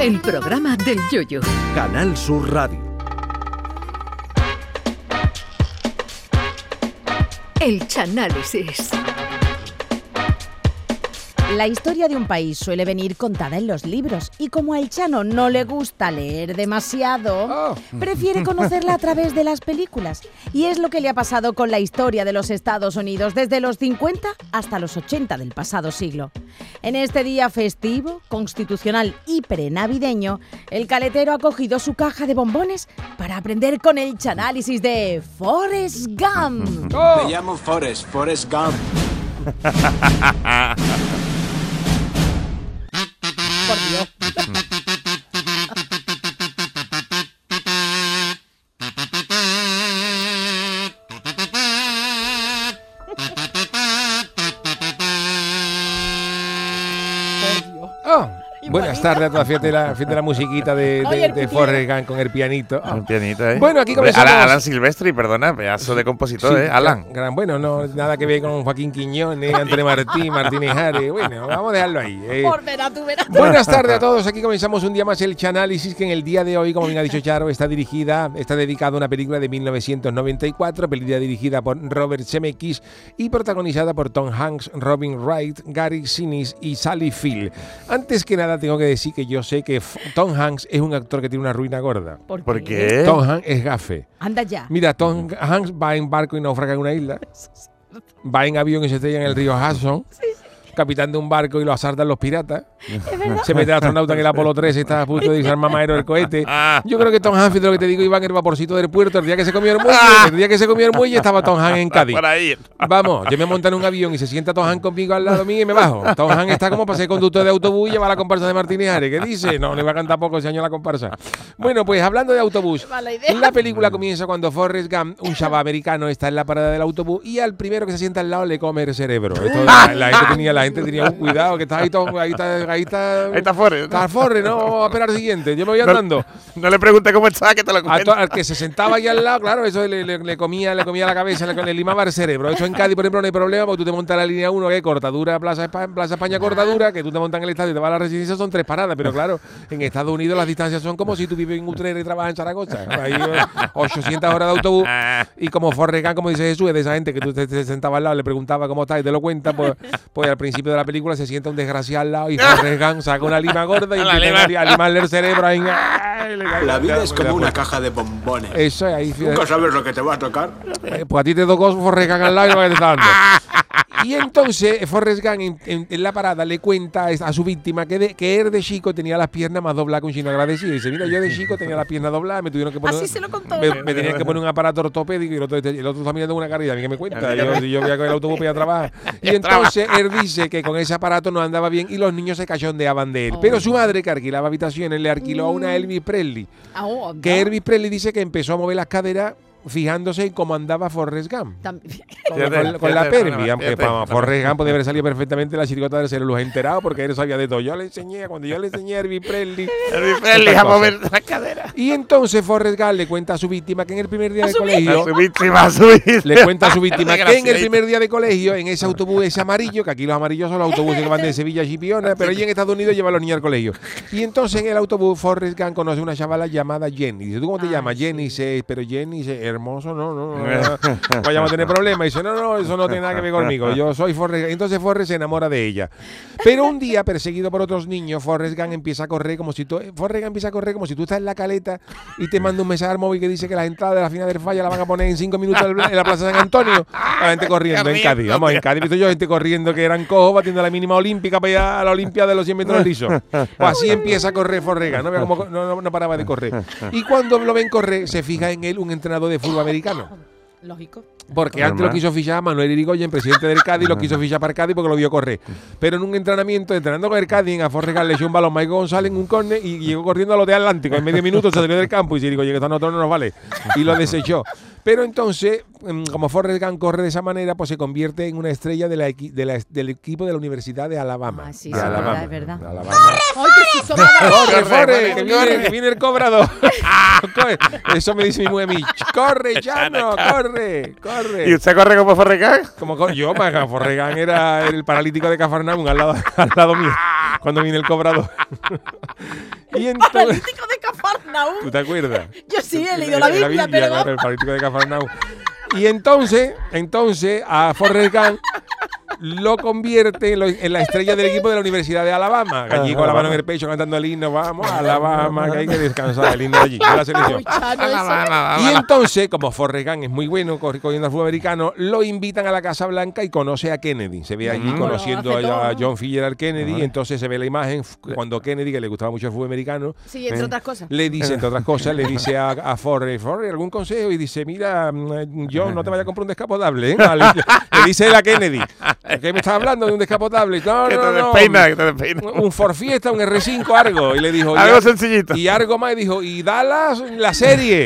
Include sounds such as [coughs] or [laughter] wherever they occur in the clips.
El programa del Yoyo. Canal Sur Radio. El Chanálisis. La historia de un país suele venir contada en los libros y como a El Chano no le gusta leer demasiado, prefiere conocerla a través de las películas. Y es lo que le ha pasado con la historia de los Estados Unidos desde los 50 hasta los 80 del pasado siglo. En este día festivo, constitucional y prenavideño, el caletero ha cogido su caja de bombones para aprender con el chanálisis de Forrest Gump. Me llamo Forrest, Forrest Gump. [laughs] buenas tardes a todos. Fíjate la, fíjate la musiquita de, de, el de. Forrest Gump con el pianito. Oh. Un pianito, ¿eh? Bueno, aquí comenzamos. Alan, Alan Silvestri, perdona, pedazo de compositor, Sí, ¿eh? Alan. gran- gran- bueno, no nada que ver con Joaquín Quiñones, Antonio Martín, Martínez Jare. Bueno, vamos a dejarlo ahí. eh. Por verá, tú verás. Buenas tardes a todos. Aquí comenzamos un día más el Chanálisis, que en el día de hoy, como bien ha dicho Charo, está dirigida, está dedicada a una película de 1994, película dirigida por Robert Zemeckis y protagonizada por Tom Hanks, Robin Wright, Gary Sinise y Sally Field. Antes que nada, tengo que decir que yo sé que Tom Hanks es un actor que tiene una ruina gorda. ¿Por qué? Tom Hanks es gafe. Anda ya. Mira, Tom Hanks va en barco y naufraga en una isla. [laughs] Va en avión y se estrella en el río Hudson. Capitán de un barco y lo asaltan los piratas. Se mete el astronauta en el Apolo 13 está a punto de desarmar mamadero del cohete. Ah. Yo creo que Tom Hanks, de lo que te digo, iba en el vaporcito del puerto. El día que se comió el muelle, el día que se comió el muelle estaba Tom Hanks en Cádiz. Vamos, yo me monto en un avión y se sienta Tom Hanks conmigo al lado mío y me bajo. Tom Hanks está como para ser conductor de autobús y lleva la comparsa de Martínez Ares. ¿Qué dice? No, le va a cantar poco ese año la comparsa. Bueno, pues hablando de autobús, la película comienza cuando Forrest Gump, un chaval americano, está en la parada del autobús y al primero que se sienta al lado le come el cerebro. Esto, la, la gente tenía, la gente tenía un cuidado, que está ahí, todo, ahí está, ahí está, Ahí está Forrest. está Forrest, no, vamos a esperar al siguiente. Yo me voy andando. No le pregunte cómo está, que te lo cuento. al que se sentaba ahí al lado, claro, eso le, le- le comía, le comía la cabeza, le, le limaba el cerebro. Eso en Cádiz, por ejemplo, no hay problema, porque tú te montas la línea 1, que cortadura, Plaza España, Plaza España cortadura, que tú te montas en el estadio y te vas a la residencia, son tres paradas. Pero claro, en Estados Unidos las distancias son como si tú vives en Utrera y trabajas en Zaragoza. Ahí, eh, 800 horas de autobús. Y como Gump, como dice Jesús, es de esa gente que tú te, te sentabas al lado, le preguntaba cómo está y te lo cuenta, pues, pues al principio de la película se sienta un desgraciado al lado y [laughs] Forrest Gump saca una lima gorda y [laughs] La empieza a limarle el cerebro ahí. ¡ay! Le cae La vida es como una caja de bombones. Eso es ahí. Nunca sabes lo que te va a tocar. Eh, pues a ti te tocó Forrest Gump al lado y no que te está dando. [laughs] Y entonces Forrest Gump en, en- en la parada le cuenta a su víctima que, de- que él de chico tenía las piernas más dobladas que un chino agradecido. Y dice, mira, yo de chico tenía las piernas dobladas, me tuvieron que poner... Así se lo contó. Me, me tenían que poner un aparato ortopédico y el otro, el otro está mirando una carrera. ¿A mí qué me cuenta? Yo, si yo voy a coger el autobús para ir a trabajar. [laughs] Y entonces él dice que con ese aparato no andaba bien y los niños se cachondeaban de él. Pero su madre, que alquilaba habitaciones, le alquiló a una Elvis Presley. Ah, oh. Que Elvis Presley dice que empezó a mover las caderas fijándose en cómo andaba Forrest Gump. También. Con, [laughs] con- con la permi, aunque para Forrest Gump podía haber salido perfectamente la chiricota del celular enterado porque él sabía de todo. Yo le enseñé, cuando yo le enseñé a Elvis Presley. [laughs] Elvis Presley a mover la cadera. Y entonces Forrest Gump le cuenta a su víctima que en el primer día de A colegio. su víctima, a su víctima. Le cuenta a su víctima [laughs] que en el primer día de colegio, en ese autobús ese amarillo, que aquí los amarillos son los autobuses que van de Sevilla a Chipiona, pero allí en Estados Unidos llevan a los niños al colegio. Y entonces en el autobús Forrest Gump conoce a una chavala llamada Jenny. Dice, ¿tú cómo te llamas? sí. Jenny dice, pero Jenny dice, hermoso, no, no, no, no, [laughs] vayamos a tener problemas. Dice, no, no, eso no tiene nada que ver conmigo. Yo soy Forrest Gump. Entonces Forrest se enamora de ella. Pero un día, perseguido por otros niños, Forrest Gump empieza a correr como si tú, Forrest Gump empieza a correr como si tú estás en la caleta y te manda un mensaje al móvil que dice que las entradas de la final del falla la van a poner en cinco minutos en la Plaza San Antonio. La gente corriendo en Cádiz. Vamos, en Cádiz visto yo gente corriendo que eran cojos batiendo la mínima olímpica para ir a la Olimpia de los 100 metros lisos. Pues así empieza a correr Forrest Gump. No, no, no- no paraba de correr. Y cuando lo ven correr, se fija en él un entrenador de fútbol americano. [coughs] Lógico. Porque antes lo quiso fichar Manuel Irigoyen, presidente del Cádiz, lo quiso fichar para el Cádiz porque lo vio correr. Pero en un entrenamiento, entrenando con el Cádiz, a Forrest Gump le echó un balón Michael González en un córner y llegó corriendo a lo de Atlántico. En medio minuto se salió del campo y se dijo, oye, que esto a nosotros no nos vale. Y lo desechó. Pero entonces, mm, como Forrest Gump corre de esa manera, pues se convierte en una estrella de la equi- de la- del equipo de la Universidad de Alabama. Ah, sí, De sí, es Alabama. verdad, es verdad. Corre, Corre, corre, corre, que viene, corre. que viene el cobrador. [laughs] Corre. Eso me dice mi mujer. Corre, Chano, corre, corre. ¿Y usted corre como Forrecán? Como co- yo, Maga, Forregán era el paralítico de Cafarnaum al lado, [laughs] al lado mío, cuando viene el cobrador. [laughs] y entonces, Paralítico de Cafarnaúm. ¿tú te acuerdas? [laughs] Yo sí he leído la Biblia, pero claro, el de Cafarnaum. Y entonces, entonces a Forrest Gump lo convierte en, lo- en la estrella del equipo de la Universidad de Alabama. Allí con la mano en el pecho cantando el himno, vamos a Alabama, que hay que descansar, el himno allí, de la selección. Y entonces, como Forrest Gump es muy bueno corri- cogiendo al fútbol americano, lo invitan a la Casa Blanca y conoce a Kennedy. Se ve allí conociendo a. John Fitzgerald Kennedy y entonces se ve la imagen f- cuando Kennedy, que le gustaba mucho el fútbol americano, Sí, entre eh, otras cosas. le dice, entre otras cosas, le [laughs] dice a, a Forrest, Forrest, ¿algún consejo? Y dice, mira, mm, John, no te vayas a comprar un descapotable. ¿eh? [laughs] Le dice él a Kennedy, ¿qué me estás hablando de un descapotable? No, Que no, te no. despeina, que te despeina. Un Ford Fiesta, un R5, algo. Y le dijo, Algo "Y- sencillito. y algo más, y dijo, y Dallas, la serie.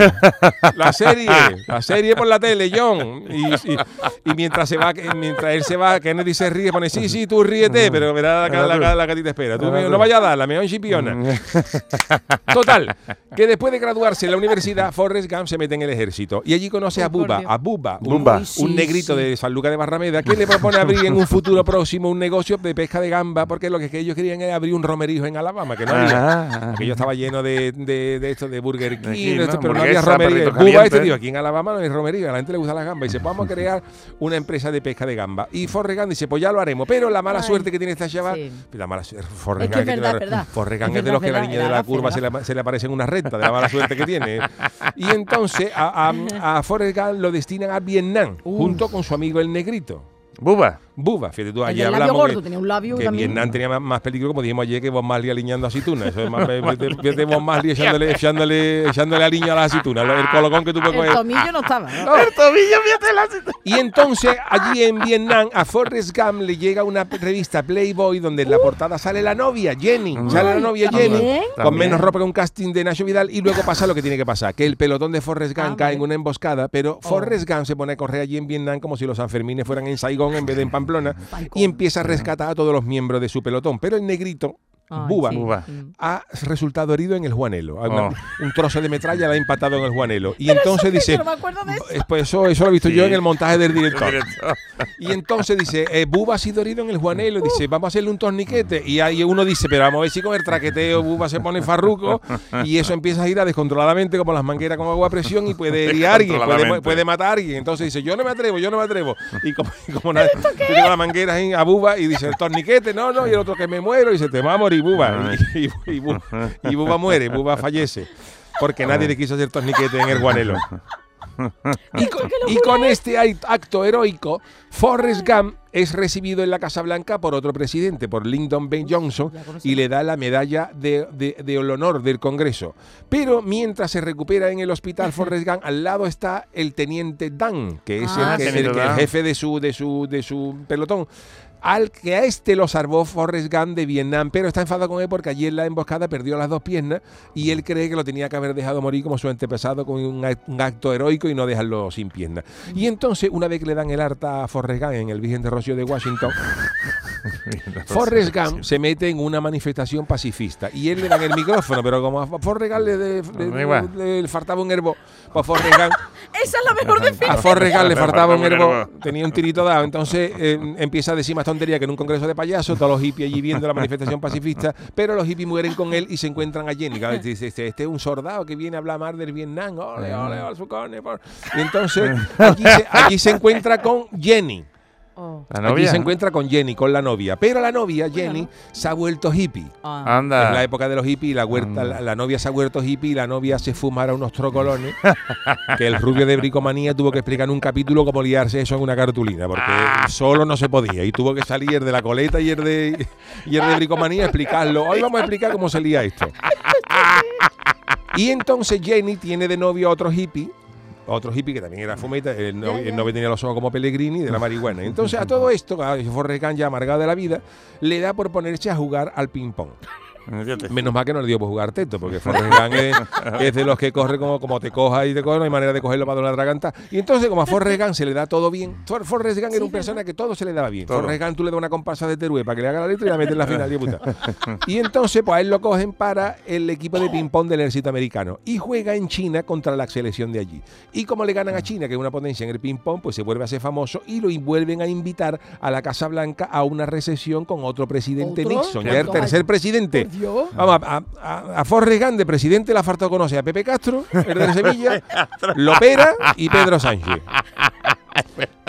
La serie. La serie por la tele, John. Y, y- y mientras se va, mientras él se va, Kennedy se ríe, pone, sí, sí, tú ríete, pero verás la, la, la, la que a ti te espera. Tú no vayas a dar, la mejor chipiona. [laughs] Total, que después de graduarse en la universidad, Forrest Gump se mete en el ejército. Y allí conoce a Dios. a Buba, un, Bumba. un negrito sí. de San Lucas de Barrameda, que le propone abrir en [laughs] un futuro próximo un negocio de pesca de gamba, porque lo que, que ellos querían era abrir un romerijo en Alabama, que no había. Aquello estaba lleno de, de, de esto, de Burger King, Aquí, pero no había perrito Cuba este tío, aquí en Alabama no hay romería, a la gente le gusta la gamba. Y dice, vamos a crear una empresa de pesca de gamba. Y Forrest Gump dice, pues ya lo haremos. Pero la mala Ay, suerte que tiene esta chava, sí. la mala suerte, Forrest Es que Gump es que verdad, tiene- es verdad. Es es de los que la verdad, niña de verdad, la la curva se la le, se le aparece en una recta, de la mala suerte que tiene. Y entonces a, a, a Forrest Gump lo destinan a Vietnam, junto con su amigo el negrito. Buba. Buba, fíjate tú, El allí del labio hablamos gordo, que- tenía un labio que también. Vietnam tenía más, más peligro, como dijimos ayer, que Bob Marley aliñando aceitunas. Eso es más, [laughs] vete, vete Bob Marley echándole, echándole, echándole aliño a las aceitunas, el colocón que tú puedes El coger. tomillo no estaba. ¿no? El tobillo, fíjate la cita. Y entonces allí en Vietnam a Forrest Gump le llega una revista Playboy donde en la portada sale la novia, Jenny. Sale la novia ¿también? Jenny con También. menos ropa que un casting de Nacho Vidal y luego pasa lo que tiene que pasar, que el pelotón de Forrest Gump Ah, cae en una emboscada, pero Forrest Gump se pone a correr allí en Vietnam como si los Sanfermines fueran en Saigón en vez de en Pamplona y empieza a rescatar a todos los miembros de su pelotón. Pero el negrito, Ay, Buba, sí. Buba. Mm. ha resultado herido en el Juanelo. Una- Oh. Un trozo de metralla le ha empatado en el Juanelo. Y entonces que dice... yo no me acuerdo de eso. "Eh, Pues eso, eso lo he visto yo Sí. en el montaje del director. Directo. Y entonces dice, eh, Buba ha sido herido en el Juanelo. Dice, vamos a hacerle un torniquete. Y ahí uno dice, pero vamos a ver si con el traqueteo Buba se pone farruco. Y eso empieza a girar descontroladamente como las mangueras con agua a presión y puede herir a alguien, puede, puede matar a alguien. Entonces dice, yo no me atrevo, yo no me atrevo. Y como, y como nadie, yo tengo la manguera a Buba y dice, el torniquete, no, no. Y el otro que me muero. Y dice, te va a morir Buba. Y, y, y Buba, y Buba muere, Buba fallece. Porque nadie le quiso hacer torniquete en el Juanelo. Y con, y con este acto heroico, Forrest Gump es recibido en la Casa Blanca por otro presidente, por Lyndon B. Johnson, y le da la medalla de, de- de honor del Congreso. Pero mientras se recupera en el hospital Forrest Gump, al lado está el teniente Dan, que es Ah, el, que- sí. el que- el Dan. jefe de su, de su, de su pelotón. Al que a este lo salvó Forrest Gump de Vietnam, pero está enfadado con él porque allí en la emboscada perdió las dos piernas y él cree que lo tenía que haber dejado morir como su antepasado con un, act- un acto heroico y no dejarlo sin piernas. Y entonces, una vez que le dan el harta a Forrest Gump en el Virgen de Rocío de Washington, [laughs] Forrest Gump se mete en una manifestación pacifista y él le dan el micrófono, pero como a Forrest Gump le, le- le- Da le- le faltaba un herbo, pues Forrest Gump [laughs] Esa es la mejor a definición. Forrest Gump le faltaba un herbo, tenía un tirito dado, entonces eh, empieza a decir más tontería que en un congreso de payasos, todos los hippies allí viendo la manifestación pacifista, pero los hippies mueren con él y se encuentran a Jenny. Dice, este, este es un soldado que viene a hablar mal del Vietnam, ole, ole, ole, su cone, por-". Y entonces [laughs] aquí se, aquí se encuentra con Jenny. Oh. La Aquí novia. se encuentra con Jenny, con la novia. Pero la novia, Jenny, se ha vuelto hippie. Ah. Anda. En la época de los hippies, la, huerta, la, la novia se ha vuelto hippie y la novia se fumara unos trocolones. [laughs] que el rubio de bricomanía tuvo que explicar en un capítulo cómo liarse eso en una cartulina, porque solo no se podía. Y tuvo que salir el de la coleta y el de, y el de bricomanía a explicarlo. Hoy vamos a explicar cómo se lía esto. [laughs] Y entonces Jenny tiene de novio a otro hippie. Otro hippie que también era fumeta, el novio, el novio tenía los ojos como Pellegrini de la marihuana. Entonces a todo esto, a Forrest Gump ya amargado de la vida, le da por ponerse a jugar al ping-pong. Menos mal que no le dio por jugar teto, porque Forrest Gump es, es de los que corre como, como te coja y te coge, no hay manera de cogerlo para una traganta. Y entonces, como a Forrest Gump se le da todo bien, For- Forrest Gump era un persona que todo se le daba bien. Todo. Forrest Gump tú le das una comparsa de Teruel para que le haga la letra y la mete en la final. y puta. Y entonces, pues a él lo cogen para el equipo de ping-pong del ejército americano. Y juega en China contra la selección de allí. Y como le ganan a China, que es una potencia en el ping-pong, pues se vuelve a ser famoso y lo vuelven a invitar a la Casa Blanca a una recesión con otro presidente ¿Otro? Nixon. Ya el tercer presidente. Dios. Vamos, a, a, a- Forrest Gump de presidente le ha faltado conocer a Pepe Castro, el de Sevilla, [laughs] Lopera y Pedro Sánchez.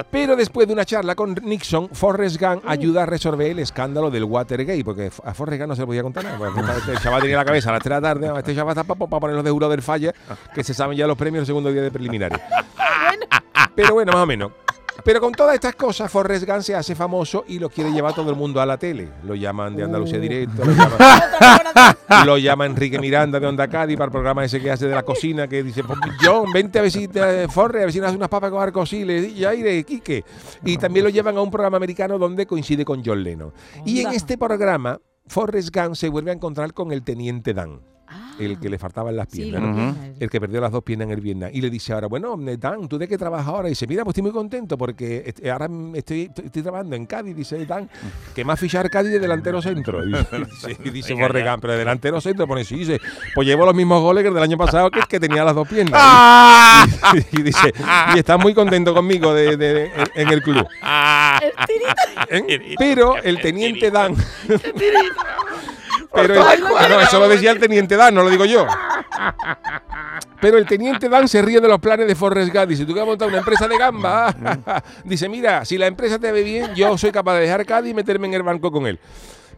Pero después de una charla con Nixon, Forrest Gump ayuda a resolver el escándalo del Watergate, porque a Forrest Gump no se le podía contar nada. porque Este [laughs] chaval tenía la cabeza a las 3 de la tarde, este chaval está para poner los de jurado del falla, que se saben ya los premios el segundo día de preliminares. [laughs] Pero bueno, más o menos. Pero con todas estas cosas, Forrest Gump se hace famoso y lo quiere llevar todo el mundo a la tele. Lo llaman de Andalucía Directo, [laughs] lo llaman, lo llama Enrique Miranda de Onda Cádiz para el programa ese que hace de la cocina, que dice, "Pues, John, vente a ver si te, Forrest, a ver si hace unas papas con arcosiles, y aire, Quique. Y también lo llevan a un programa americano donde coincide con John Lennon. Y en este programa, Forrest Gump se vuelve a encontrar con el teniente Dan, Ah, el que le faltaban las piernas. el que perdió las dos piernas en el Vietnam. Y le dice ahora, bueno, Dan, ¿tú de qué trabajas ahora? Y dice, mira, pues estoy muy contento porque est- ahora estoy, estoy trabajando en Cádiz. Dice Dan, que más fichar Cádiz de delantero centro. Y dice, [laughs] y dice Gump, pero de delantero centro. Pone, sí, dice, pues llevo los mismos goles que el del año pasado, que es que tenía las dos piernas. ¡Ah! [laughs] Y, y dice, y está muy contento conmigo de, de- de- en el club. [laughs] ¿Eh? Pero el teniente Dan. Pero el- ah, no, eso lo decía el teniente Dan, no lo digo yo. Pero el teniente Dan se ríe de los planes de Forrest Gump. Dice, tú que vas a montar una empresa de gamba. [laughs] Dice, mira, si la empresa te ve bien, yo soy capaz de dejar Cádiz y meterme en el banco con él.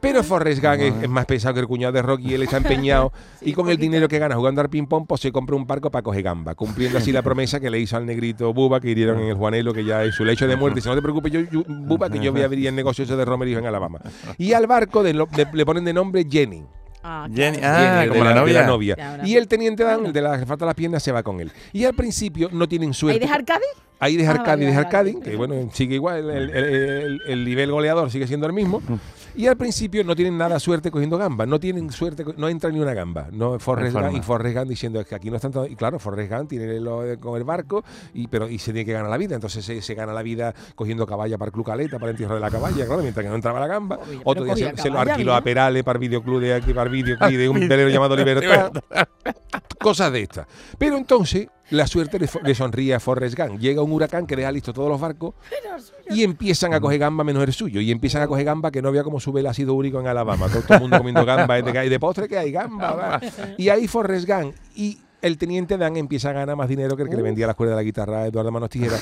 Pero Forrest Gump es, es más pesado que el cuñado de Rocky, él está empeñado [laughs] y con el dinero que gana jugando al ping-pong, pues se compra un barco para coger gamba, cumpliendo así la promesa que le hizo al negrito Buba, que hirieron en el Juanelo, que ya es su lecho de muerte. Dice, no te preocupes, yo, yo- Buba, que yo voy a abrir el negocio ese de romerío en Alabama. Y al barco de lo- de- le ponen de nombre Jenny. Ah, Jenny, ah, Jenny, como de la novia. Ya, Y el teniente Dan, el de la que falta las piernas, se va con él. Y al principio no tienen ¿Hay suerte. dejar Cádiz? Ahí dejar Ah, Cádiz, vale, dejar vale, Cádiz, vale. que bueno, sigue igual, el, el- el- el nivel goleador sigue siendo el mismo. Y al principio no tienen nada suerte cogiendo gamba, no tienen suerte, no entra ni una gamba. No, Forrest Gump, y. Forrest Gump diciendo es que aquí no están todos. Y claro, Forrest Gump tiene con el barco, y, pero y se tiene que ganar la vida. Entonces se, se gana la vida cogiendo caballa para el Club Caleta, para el entierro de la caballa, claro, mientras que no entraba la gamba. Otro día se, se lo alquiló a. Perales para el videoclub de aquí, para el videoclub de un velero llamado [laughs] Libertad cosas de estas. Pero entonces la suerte le, le sonríe a Forrest Gump. Llega un huracán que deja listos todos los barcos y empiezan a coger gamba menos el suyo. Y empiezan a coger gamba que no había como sube el ácido úrico en Alabama. Todo, todo el mundo comiendo gamba. ¿De, qué hay? de postre que hay gamba. va. Y ahí Forrest Gump y el teniente Dan empieza a ganar más dinero que el que le vendía la escuela de la guitarra a Eduardo Manos Tijera.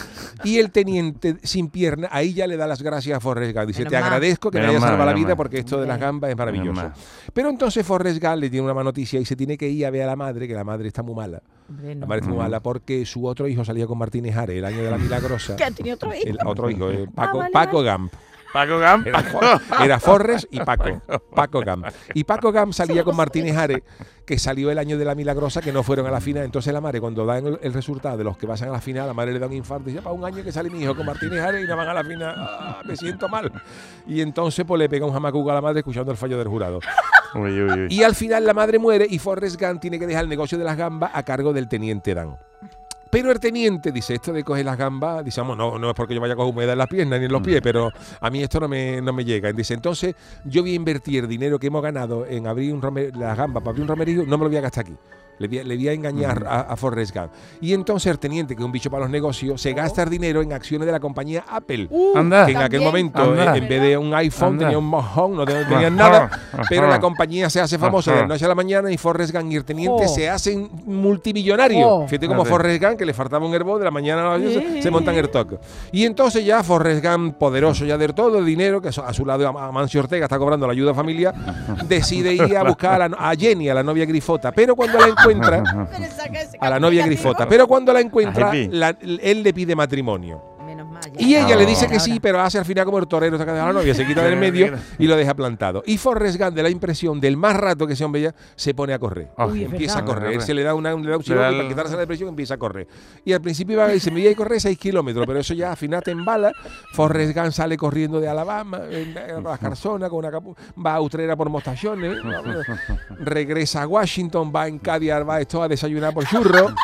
Y el teniente sin pierna, ahí ya le da las gracias a Forrest Gump. Dice, Menos te agradezco que me hayas salvado la vida porque esto de las gambas es maravilloso. Pero entonces Forrest Gump le tiene una mala noticia y se tiene que ir a ver a la madre, que la madre está muy mala. La madre está muy mala porque su otro hijo salía con Martínez Ares el año de la [laughs] Milagrosa. ¿Que tenía otro hijo? El otro hijo, eh, Paco, vale, Paco Gump. Paco Gam. Era, For- era Forrest y Paco. Paco Gam. Y Paco Gam salía con Martínez Ares, que salió el año de la Milagrosa, que no fueron a la final. Entonces la madre, cuando dan el, el resultado de los que pasan a la final, la madre le da un infarto y dice, para un año que sale mi hijo con Martínez Ares y no van a la final. Ah, me siento mal. Y entonces pues le pega un jamacuca a la madre escuchando el fallo del jurado. Uy, uy, uy. Y al final la madre muere y Forrest Gump tiene que dejar el negocio de las gambas a cargo del teniente Dan. Pero el teniente dice, esto de coger las gambas, dice, "Vamos, no, no es porque yo vaya a coger humedad en las piernas ni en los pies, pero a mí esto no me, no me llega. Y dice, entonces yo voy a invertir el dinero que hemos ganado en abrir un rome- las gambas para abrir un romerío, no me lo voy a gastar aquí. Le voy a, le voy a engañar a, a Forrest Gump. Y entonces el teniente, que es un bicho para los negocios, se gasta el dinero en acciones de la compañía Apple. Uh, Anda. que en aquel momento, eh, en vez de un iPhone, tenía un mojón, no te- tenían Ajá, nada. Pero la compañía se hace famosa de la noche a la mañana y Forrest Gump y el teniente Oh. se hacen multimillonarios. Oh. Fíjate como. Forrest Gump, que le faltaba un herbo de la mañana a la noche, se- montan el toque. Y entonces ya Forrest Gump, poderoso ya de todo el dinero, que a su lado a Mancio Ortega está cobrando la ayuda familiar, decide ir a buscar a, la- a Jenny, a la novia grifota. Pero cuando la encuentra, a la novia grifota, pero cuando la encuentra, la- él le pide matrimonio. Y ella le dice que sí, pero hace al final como el torero saca de la novia, se quita del medio y lo deja plantado. Y Forrest Gump, de la impresión del más rato que ese hombre ya, se pone a correr. Ah. Uy, empieza a correr. Él se le da, una, un Le da para quitarse la depresión empieza a correr. Y al principio iba y se me iba a correr 6 kilómetros, pero eso ya al final te embala. Forrest Gump sale corriendo de Alabama, en- en las Carsonas, con una capu- va a Utrera por mostachones, va- regresa a Washington, va en Cadillac, va esto a desayunar por churro. [laughs]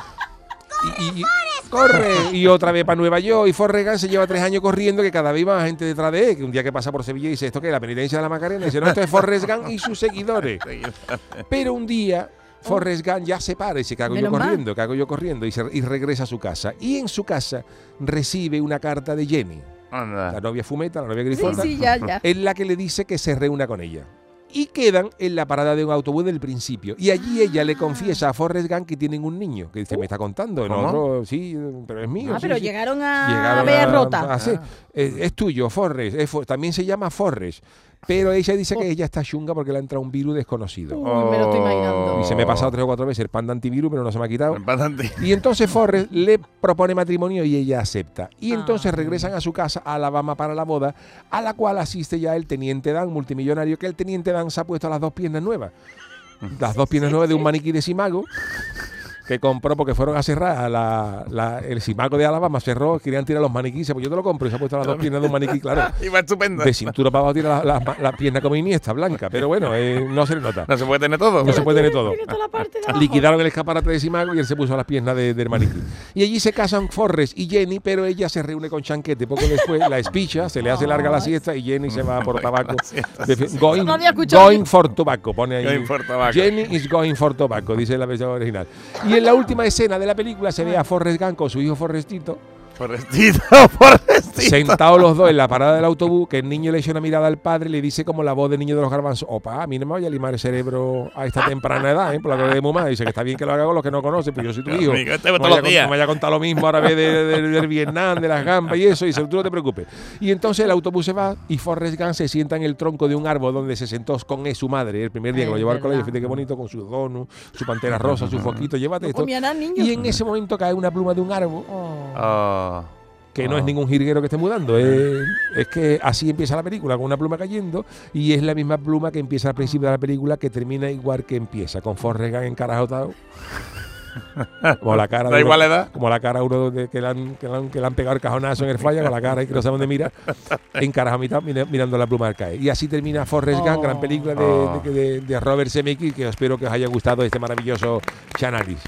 Y, y- y- corre. [laughs] Y otra vez para Nueva York. Y Forrest Gump se lleva tres años corriendo que cada vez más gente detrás de él que un día que pasa por Sevilla dice esto que es la penitencia de la Macarena dice no esto es Forrest Gump y sus seguidores. [laughs] Pero un día Forrest Gump ya se para y dice, cago yo corriendo, cago yo corriendo, y, se- y regresa a su casa. Y en su casa recibe una carta de Jenny, la novia fumeta, la novia Sí, grifota, sí, ya, ya. en la que le dice que se reúna con ella. Y quedan en la parada de un autobús del principio. Y allí ella le confiesa a Forrest Gump que tienen un niño, que dice, me está contando, otro, sí, pero es mío. Ah, sí, pero sí". llegaron a Llegaron ver a- rota. a- sí, eh, es tuyo, Forrest. es Fo- también se llama Forrest. Pero ella dice que ella está chunga porque le ha entrado un virus desconocido. Uy, me lo estoy Oh. imaginando. Y se me ha pasado tres o cuatro veces el pan de antivirus, pero no se me ha quitado. Bastante. Y entonces Forrest le propone matrimonio y ella acepta. Y entonces Ah. regresan a su casa, a Alabama, para la boda, a la cual asiste ya el teniente Dan, multimillonario, que el teniente Dan se ha puesto las dos piernas nuevas. Las dos piernas nuevas de un maniquí de Simago. Que compró porque fueron a cerrar a la, la- el Simago de Alabama, cerró, querían tirar los maniquíes, pues yo te lo compro y se ha puesto las dos piernas de un maniquí, claro. [laughs] Iba estupendo. De cintura para abajo tiene la, la- la pierna como Iniesta, blanca, pero bueno, eh, no se le nota. No se puede tener todo. No se puede tener todo. Mira toda la parte de abajo. Liquidaron el escaparate de Simago y él se puso las piernas de- del maniquí. Y allí se casan Forrest y Jenny, pero ella se reúne con Chanquete. Poco después la espicha, se le hace larga la siesta y Jenny se va por tabaco. Going, No había escuchado going for tobacco, pone ahí. Going for tobacco. Jenny is going for tobacco, dice la versión original. Y en la última escena de la película se ve a Forrest Gump con su hijo Forrestito Forrestito, Forrestito. [laughs] sentados los dos en la parada del autobús, que el niño le echa una mirada al padre y le dice como la voz del niño de los garbanzos, opa, a mí no me vaya a limar el cerebro a esta temprana edad, ¿eh? por la que de mamá. Dice que está bien que lo haga con los que no conocen, pero yo soy tu hijo. Amigo, este no, todos vaya no vaya a contar lo mismo ahora vez de, de- del Vietnam, de las gambas y eso. Y dice, tú no te preocupes. Y entonces el autobús se va y Forrest Gump se sienta en el tronco de un árbol donde se sentó con él, su madre el primer día que lo llevó al colegio. Fíjate qué bonito con su donut, su pantera rosa, su foquito, llévate ¿No esto. comía nada, niño? Y en ese momento cae una pluma de un árbol Oh. Oh. Que no Ah. es ningún jirguero que esté mudando, es, es que así empieza la película, con una pluma cayendo, y es la misma pluma que empieza al principio de la película, que termina igual que empieza, con Forrest Gump encarajotado. [laughs] Como la cara Da igual uno- edad. Como la cara uno de, que, le han, que, le han, que le han pegado el cajonazo en el falla, con la cara y que no sabe dónde mira, [laughs] encarajado a mitad, mira- mirando la pluma al caer. Y así termina Forrest Gump, Oh. gran película de, Oh. de- de- Robert Zemeckis, que espero que os haya gustado este maravilloso Chanalis.